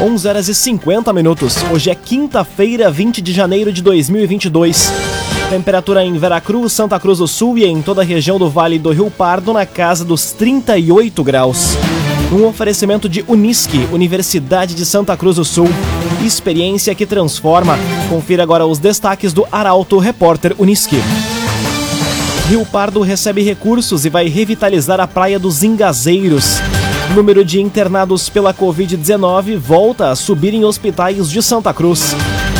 11 horas e 50 minutos. Hoje é quinta-feira, 20 de janeiro de 2022. Temperatura em Veracruz, Santa Cruz do Sul e em toda a região do Vale do Rio Pardo na casa dos 38 graus. Um oferecimento de Unisque, Universidade de Santa Cruz do Sul. Experiência que transforma. Confira agora os destaques do Arauto Repórter Unisque. Rio Pardo recebe recursos e vai revitalizar a Praia dos Ingazeiros. O número de internados pela Covid-19 volta a subir em hospitais de Santa Cruz.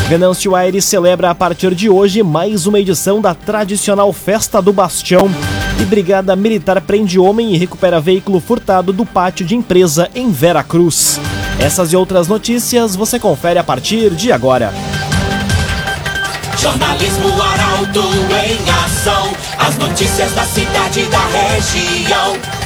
Venâncio Aires celebra a partir de hoje mais uma edição da tradicional Festa do Bastião. E Brigada Militar prende homem e recupera veículo furtado do pátio de empresa em Vera Cruz. Essas e outras notícias você confere a partir de agora. Jornalismo Arauto em ação. As notícias da cidade e da região.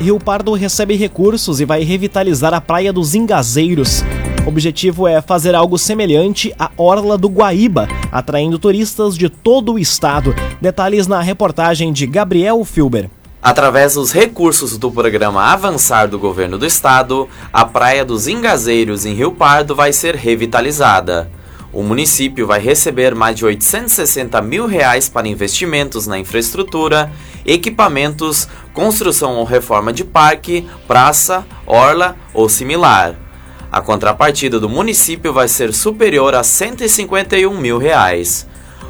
Rio Pardo recebe recursos e vai revitalizar a Praia dos Ingazeiros. O objetivo é fazer algo semelhante à Orla do Guaíba, atraindo turistas de todo o estado. Detalhes na reportagem de Gabriel Filber. Através dos recursos do programa Avançar do Governo do Estado, a Praia dos Ingazeiros em Rio Pardo vai ser revitalizada. O município vai receber mais de 860 mil reais para investimentos na infraestrutura, equipamentos, construção ou reforma de parque, praça, orla ou similar. A contrapartida do município vai ser superior a 151 mil reais.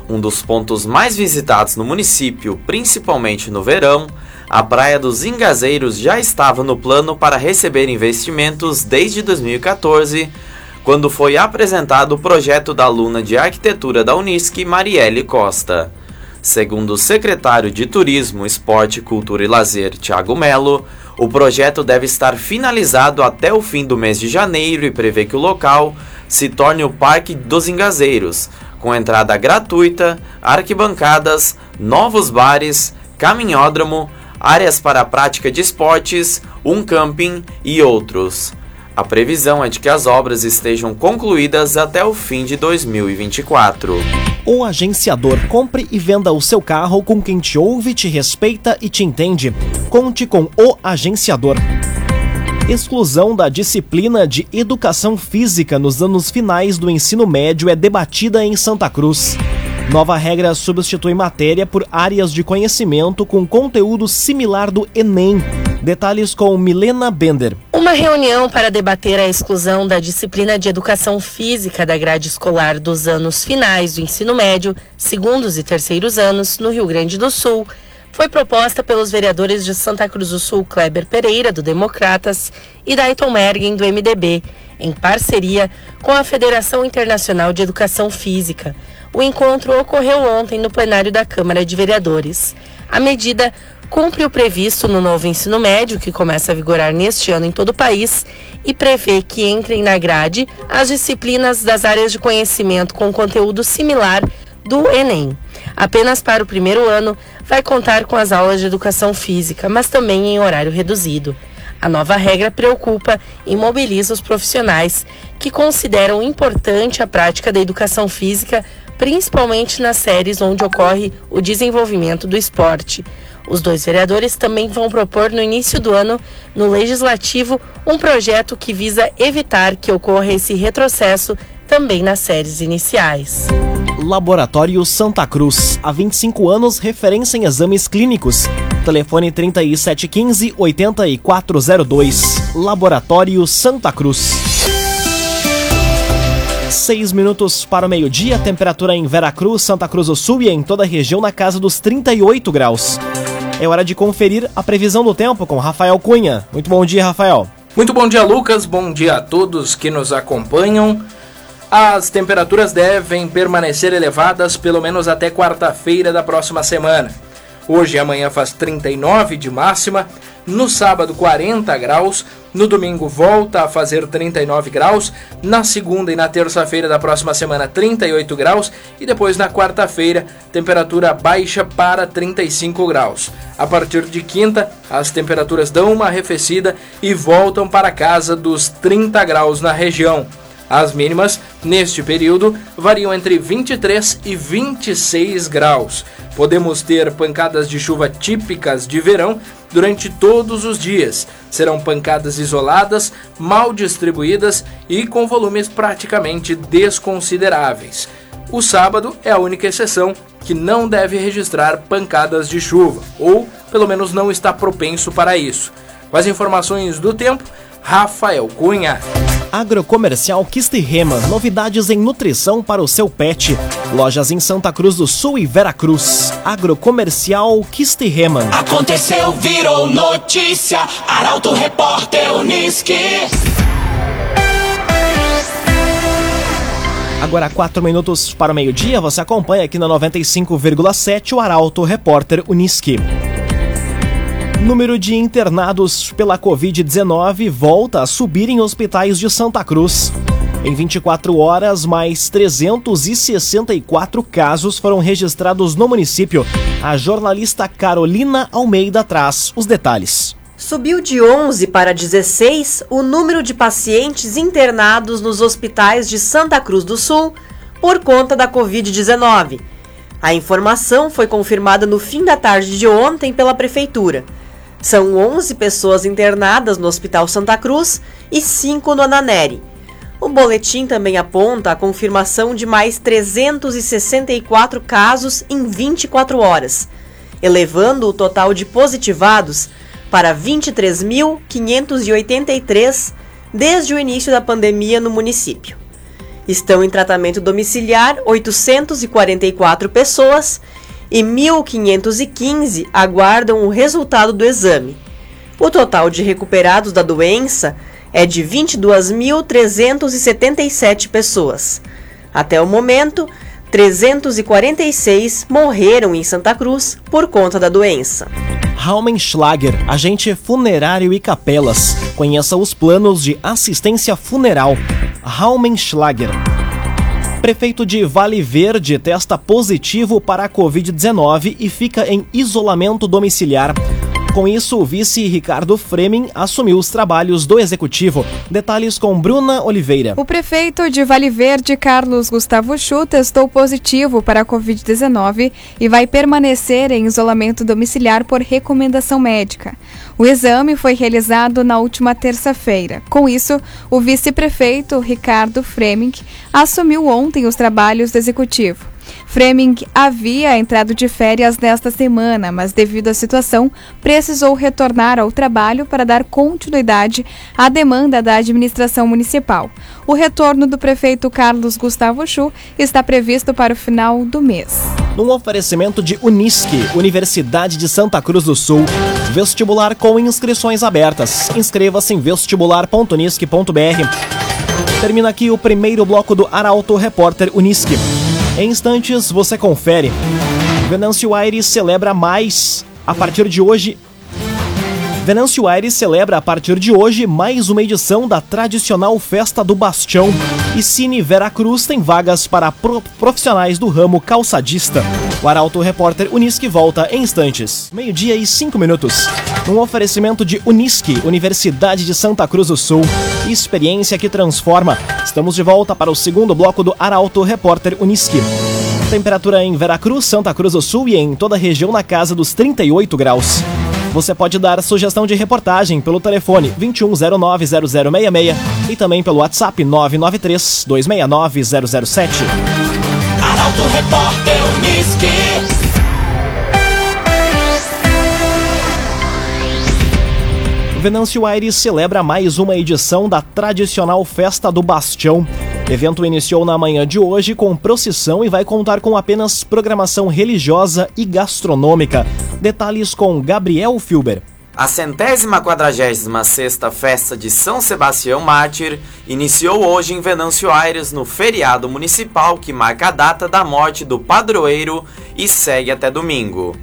Um dos pontos mais visitados no município, principalmente no verão, a Praia dos Ingazeiros já estava no plano para receber investimentos desde 2014 quando foi apresentado o projeto da aluna de arquitetura da Unisc, Marielle Costa. Segundo o secretário de Turismo, Esporte, Cultura e Lazer, Tiago Melo, o projeto deve estar finalizado até o fim do mês de janeiro e prevê que o local se torne o Parque dos Engazeiros, com entrada gratuita, arquibancadas, novos bares, caminhódromo, áreas para a prática de esportes, um camping e outros. A previsão é de que as obras estejam concluídas até o fim de 2024. O agenciador compre e venda o seu carro com quem te ouve, te respeita e te entende. Conte com o agenciador. Exclusão da disciplina de educação física nos anos finais do ensino médio é debatida em Santa Cruz. Nova regra substitui matéria por áreas de conhecimento com conteúdo similar do Enem. Detalhes com Milena Bender. Uma reunião para debater a exclusão da disciplina de educação física da grade escolar dos anos finais do ensino médio, segundos e terceiros anos, no Rio Grande do Sul, foi proposta pelos vereadores de Santa Cruz do Sul, Kleber Pereira, do Democratas, e Dayton Mergen, do MDB, em parceria com a Federação Internacional de Educação Física. O encontro ocorreu ontem no plenário da Câmara de Vereadores. A medida cumpre o previsto no novo ensino médio, que começa a vigorar neste ano em todo o país, e prevê que entrem na grade as disciplinas das áreas de conhecimento com conteúdo similar do Enem. Apenas para o primeiro ano vai contar com as aulas de educação física, mas também em horário reduzido. A nova regra preocupa e mobiliza os profissionais que consideram importante a prática da educação física, principalmente nas séries onde ocorre o desenvolvimento do esporte. Os dois vereadores também vão propor no início do ano, no Legislativo, um projeto que visa evitar que ocorra esse retrocesso também nas séries iniciais. Laboratório Santa Cruz. Há 25 anos, referência em exames clínicos. Telefone 3715-8402. Laboratório Santa Cruz. Seis minutos para o meio-dia, temperatura em Veracruz, Santa Cruz do Sul e em toda a região na casa dos 38 graus. É hora de conferir a previsão do tempo com Rafael Cunha. Muito bom dia, Rafael. Muito bom dia, Lucas. Bom dia a todos que nos acompanham. As temperaturas devem permanecer elevadas pelo menos até quarta-feira da próxima semana. Hoje e amanhã faz 39 de máxima, no sábado 40 graus, no domingo volta a fazer 39 graus, na segunda e na terça-feira da próxima semana 38 graus e depois na quarta-feira temperatura baixa para 35 graus. A partir de quinta, as temperaturas dão uma arrefecida e voltam para casa dos 30 graus na região. As mínimas, neste período, variam entre 23 e 26 graus. Podemos ter pancadas de chuva típicas de verão durante todos os dias. Serão pancadas isoladas, mal distribuídas e com volumes praticamente desconsideráveis. O sábado é a única exceção que não deve registrar pancadas de chuva, ou pelo menos não está propenso para isso. Com as informações do tempo, Rafael Cunha. Agrocomercial Kisterrema, novidades em nutrição para o seu pet. Lojas em Santa Cruz do Sul e Veracruz. Agrocomercial Kisterrema. Aconteceu, virou notícia. Arauto Repórter Uniski. Agora, 4 minutos para o meio-dia, você acompanha aqui na 95,7 o Arauto Repórter Uniski. Número de internados pela Covid-19 volta a subir em hospitais de Santa Cruz. Em 24 horas, mais 364 casos foram registrados no município. A jornalista Carolina Almeida traz os detalhes. Subiu de 11 para 16 o número de pacientes internados nos hospitais de Santa Cruz do Sul por conta da Covid-19. A informação foi confirmada no fim da tarde de ontem pela Prefeitura. São 11 pessoas internadas no Hospital Santa Cruz e 5 no Ananeri. O boletim também aponta a confirmação de mais 364 casos em 24 horas, elevando o total de positivados para 23.583 desde o início da pandemia no município. Estão em tratamento domiciliar 844 pessoas e 1.515 aguardam o resultado do exame. O total de recuperados da doença é de 22.377 pessoas. Até o momento, 346 morreram em Santa Cruz por conta da doença. Raumenschlager, agente funerário e capelas. Conheça os planos de assistência funeral. Raumenschlager. Prefeito de Vale Verde testa positivo para a Covid-19 e fica em isolamento domiciliar. Com isso, o vice Ricardo Fremin assumiu os trabalhos do executivo. Detalhes com Bruna Oliveira. O prefeito de Vale Verde, Carlos Gustavo Chu, testou positivo para a Covid-19 e vai permanecer em isolamento domiciliar por recomendação médica. O exame foi realizado na última terça-feira. Com isso, o vice-prefeito Ricardo Freming assumiu ontem os trabalhos do executivo. Freming havia entrado de férias nesta semana, mas devido à situação, precisou retornar ao trabalho para dar continuidade à demanda da administração municipal. O retorno do prefeito Carlos Gustavo Chu está previsto para o final do mês. Num oferecimento de Unisque, Universidade de Santa Cruz do Sul, vestibular com inscrições abertas. Inscreva-se em vestibular.unisque.br. Termina aqui o primeiro bloco do Arauto Repórter Unisque. Em instantes você confere. Venâncio Aires celebra mais a partir de hoje. Venâncio Aires celebra a partir de hoje mais uma edição da tradicional Festa do Bastião. E Cine Veracruz tem vagas para pro profissionais do ramo calçadista. O Arauto Repórter Unisque volta em instantes. Meio-dia e cinco minutos. Um oferecimento de Unisque, Universidade de Santa Cruz do Sul. Experiência que transforma. Estamos de volta para o segundo bloco do Arauto Repórter Unisque. Temperatura em Veracruz, Santa Cruz do Sul e em toda a região na casa dos 38 graus. Você pode dar sugestão de reportagem pelo telefone 21090066 e também pelo WhatsApp 993-269-007. Arauto Repórter Venâncio Aires celebra mais uma edição da tradicional Festa do Bastião. O evento iniciou na manhã de hoje com procissão e vai contar com apenas programação religiosa e gastronômica. Detalhes com Gabriel Filber. A centésima quadragésima sexta festa de São Sebastião Mártir iniciou hoje em Venâncio Aires no feriado municipal que marca a data da morte do padroeiro e segue até domingo.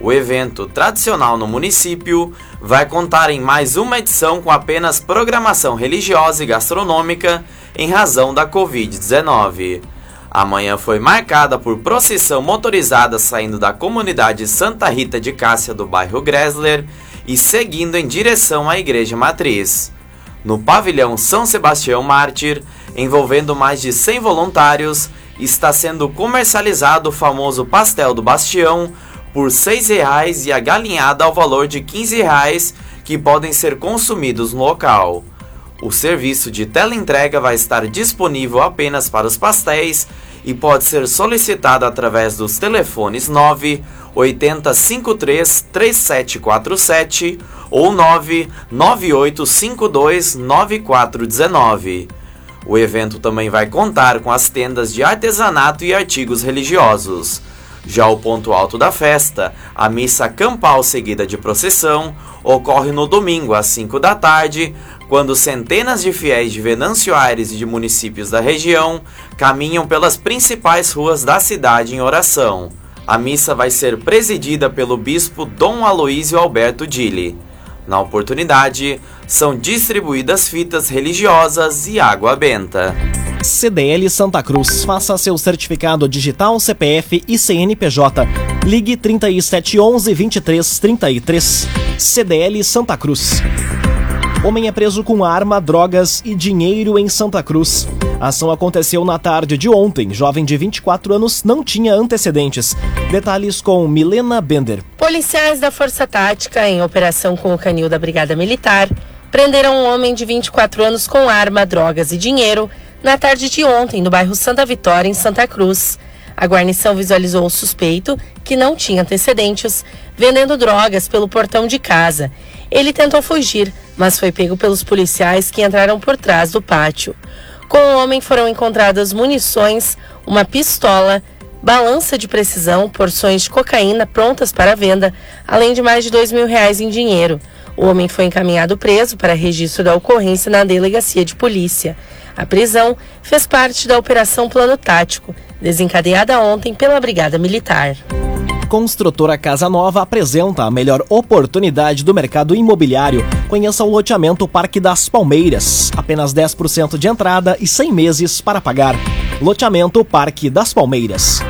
O evento tradicional no município vai contar em mais uma edição com apenas programação religiosa e gastronômica em razão da Covid-19. A manhã foi marcada por procissão motorizada saindo da comunidade Santa Rita de Cássia do bairro Gressler e seguindo em direção à Igreja Matriz. No pavilhão São Sebastião Mártir, envolvendo mais de 100 voluntários, está sendo comercializado o famoso pastel do Bastião por R$ 6,00 e a galinhada ao valor de R$ 15,00 que podem ser consumidos no local. O serviço de teleentrega vai estar disponível apenas para os pastéis e pode ser solicitado através dos telefones 9 8053 3747 ou 99852 9419. O evento também vai contar com as tendas de artesanato e artigos religiosos. Já o ponto alto da festa, a missa campal seguida de procissão, ocorre no domingo às 5 da tarde, quando centenas de fiéis de Venâncio Aires e de municípios da região caminham pelas principais ruas da cidade em oração. A missa vai ser presidida pelo bispo Dom Aloísio Alberto Dille. Na oportunidade, são distribuídas fitas religiosas e água benta. CDL Santa Cruz. Faça seu certificado digital, CPF e CNPJ. Ligue 3711 2333. CDL Santa Cruz. Homem é preso com arma, drogas e dinheiro em Santa Cruz. A ação aconteceu na tarde de ontem. Jovem de 24 anos não tinha antecedentes. Detalhes com Milena Bender. Policiais da Força Tática, em operação com o canil da Brigada Militar, prenderam um homem de 24 anos com arma, drogas e dinheiro na tarde de ontem, no bairro Santa Vitória, em Santa Cruz. A guarnição visualizou o suspeito, que não tinha antecedentes, vendendo drogas pelo portão de casa. Ele tentou fugir, mas foi pego pelos policiais que entraram por trás do pátio. Com o homem foram encontradas munições, uma pistola, balança de precisão, porções de cocaína prontas para venda, além de mais de dois mil reais em dinheiro. O homem foi encaminhado preso para registro da ocorrência na delegacia de polícia. A prisão fez parte da Operação Plano Tático, desencadeada ontem pela Brigada Militar. Construtora Casa Nova apresenta a melhor oportunidade do mercado imobiliário. Conheça o loteamento Parque das Palmeiras. Apenas 10% de entrada e 100 meses para pagar. Loteamento Parque das Palmeiras.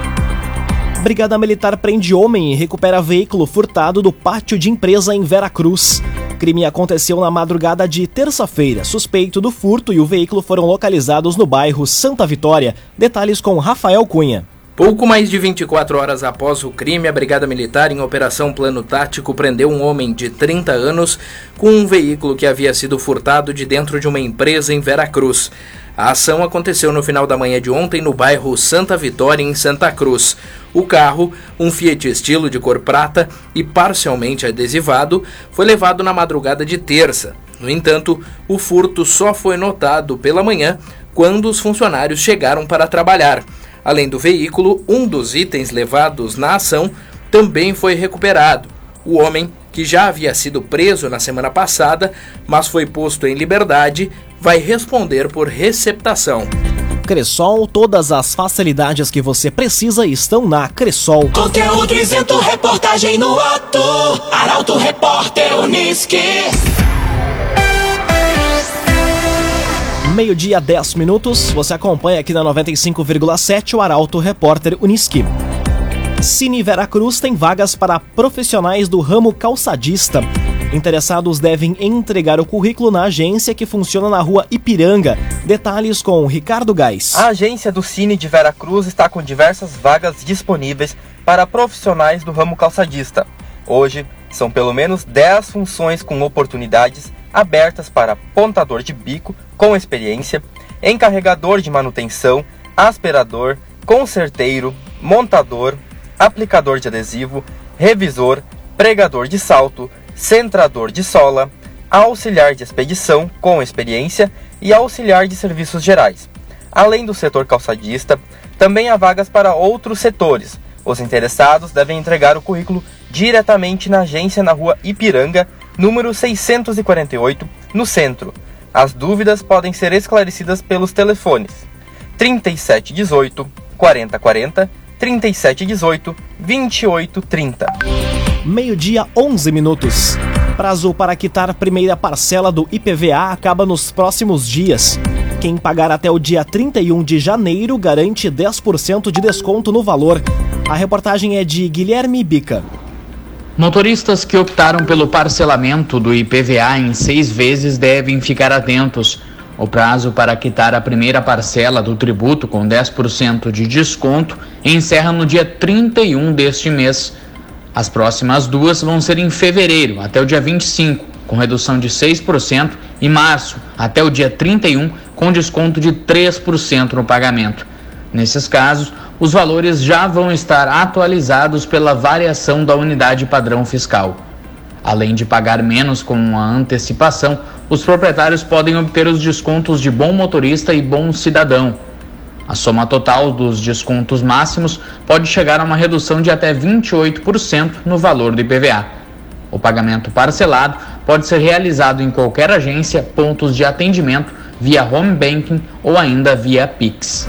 Brigada Militar prende homem e recupera veículo furtado do pátio de empresa em Veracruz. O crime aconteceu na madrugada de terça-feira. Suspeito do furto e o veículo foram localizados no bairro Santa Vitória. Detalhes com Rafael Cunha. Pouco mais de 24 horas após o crime, a Brigada Militar, em operação plano tático, prendeu um homem de 30 anos com um veículo que havia sido furtado de dentro de uma empresa em Veracruz. A ação aconteceu no final da manhã de ontem no bairro Santa Vitória, em Santa Cruz. O carro, um Fiat estilo de cor prata e parcialmente adesivado, foi levado na madrugada de terça. No entanto, o furto só foi notado pela manhã quando os funcionários chegaram para trabalhar. Além do veículo, um dos itens levados na ação também foi recuperado. O homem, que já havia sido preso na semana passada, mas foi posto em liberdade, vai responder por receptação. Cressol, todas as facilidades que você precisa estão na Cressol. Conteúdo isento, reportagem no ato. Arauto Repórter Uniski. Meio-dia, 10 minutos. Você acompanha aqui na 95,7 o Arauto Repórter Uniski. Cine Veracruz tem vagas para profissionais do ramo calçadista. Interessados devem entregar o currículo na agência que funciona na rua Ipiranga. Detalhes com Ricardo Gás. A agência do Cine de Veracruz está com diversas vagas disponíveis para profissionais do ramo calçadista. Hoje, são pelo menos 10 funções com oportunidades abertas para pontador de bico com experiência, encarregador de manutenção, aspirador, conserteiro, montador, aplicador de adesivo, revisor, pregador de salto, centrador de sola, auxiliar de expedição com experiência e auxiliar de serviços gerais. Além do setor calçadista, também há vagas para outros setores. Os interessados devem entregar o currículo diretamente na agência na rua Ipiranga, número 648, no centro. As dúvidas podem ser esclarecidas pelos telefones 3718 4040, 3718 2830. Meio-dia, 11 minutos. Prazo para quitar a primeira parcela do IPVA acaba nos próximos dias. Quem pagar até o dia 31 de janeiro garante 10% de desconto no valor. A reportagem é de Guilherme Bica. Motoristas que optaram pelo parcelamento do IPVA em seis vezes devem ficar atentos. O prazo para quitar a primeira parcela do tributo com 10% de desconto encerra no dia 31 deste mês. As próximas duas vão ser em fevereiro, até o dia 25, com redução de 6%, e março, até o dia 31, com desconto de 3% no pagamento. Nesses casos, os valores já vão estar atualizados pela variação da unidade padrão fiscal. Além de pagar menos com a antecipação, os proprietários podem obter os descontos de bom motorista e bom cidadão. A soma total dos descontos máximos pode chegar a uma redução de até 28% no valor do IPVA. O pagamento parcelado pode ser realizado em qualquer agência, pontos de atendimento, via home banking ou ainda via Pix.